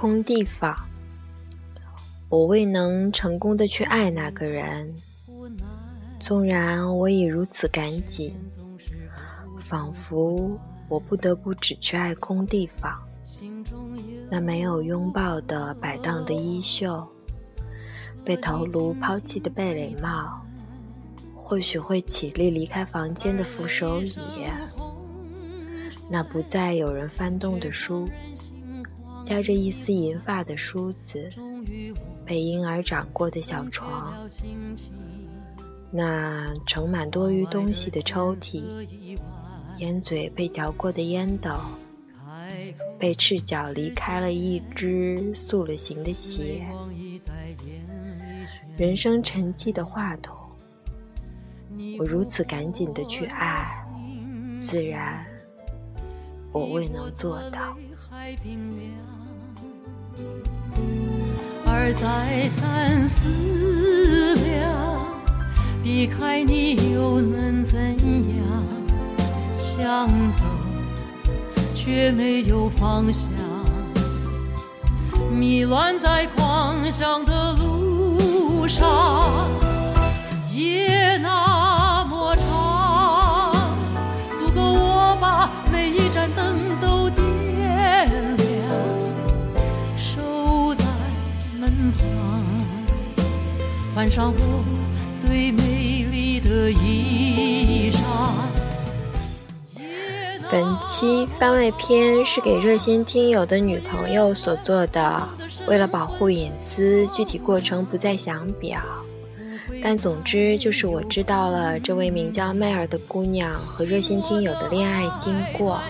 空地方，我未能成功的去爱那个人，纵然我已如此赶紧，仿佛我不得不只去爱空地方。那没有拥抱的摆荡的衣袖，被头颅抛弃的贝雷帽，或许会起立离开房间的扶手椅，那不再有人翻动的书，夹着一丝银发的梳子，被婴儿掌过的小床，那盛满多余东西的抽屉，烟嘴被嚼过的烟斗。被赤脚离开了一只塑了形的鞋，人生沉寂的话筒，我如此赶紧的去爱，自然我未能做到。再三思量，避开你又能怎样？想走。却没有方向，迷乱在狂想的路上，旁，换上我最美丽的衣裳。本期番外篇是给热心听友的女朋友所做的，为了保护隐私，具体过程不再详表。但总之就是我知道了这位名叫麦尔的姑娘和热心听友的恋爱经过，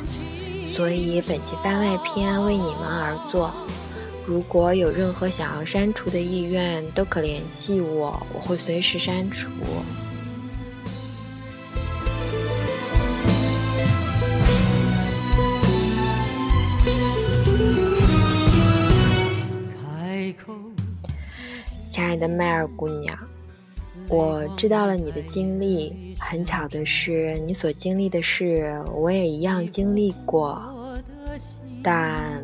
所以本期番外篇为你们而做。如果有任何想要删除的意愿，都可联系我，我会随时删除。亲爱的麦尔姑娘，我知道了你的经历。很巧的是，你所经历的事，我也一样经历过。但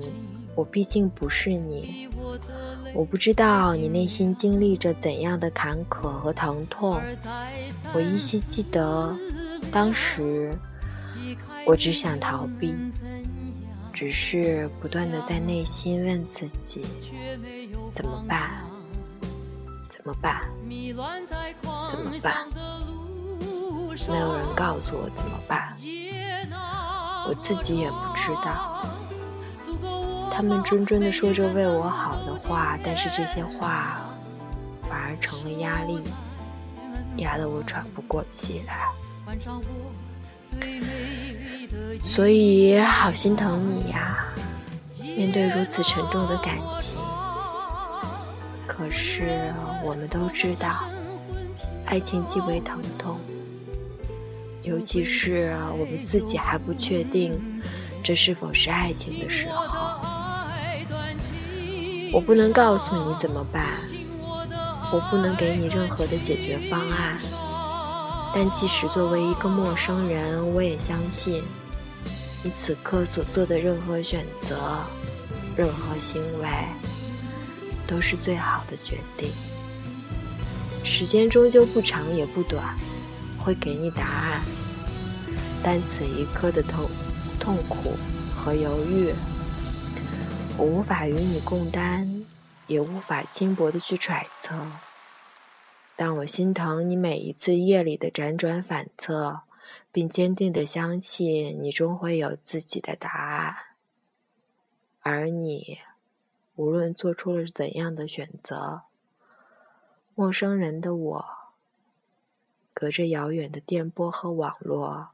我毕竟不是你，我不知道你内心经历着怎样的坎坷和疼痛。我依稀记得，当时我只想逃避，只是不断的在内心问自己：怎么办？怎么办？怎么办？没有人告诉我怎么办，我自己也不知道。他们谆谆的说着为我好的话，但是这些话反而成了压力，压得我喘不过气来。所以好心疼你呀，面对如此沉重的感情。可是我们都知道，爱情极为疼痛，尤其是我们自己还不确定这是否是爱情的时候。我不能告诉你怎么办，我不能给你任何的解决方案。但即使作为一个陌生人，我也相信，你此刻所做的任何选择，任何行为。都是最好的决定。时间终究不长也不短，会给你答案。但此一刻的痛、痛苦和犹豫，我无法与你共担，也无法轻薄的去揣测。但我心疼你每一次夜里的辗转反侧，并坚定的相信你终会有自己的答案。而你。无论做出了怎样的选择，陌生人的我，隔着遥远的电波和网络，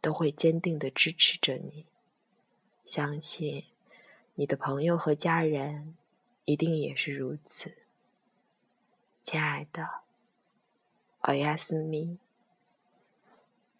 都会坚定的支持着你。相信你的朋友和家人一定也是如此，亲爱的，奥亚斯米。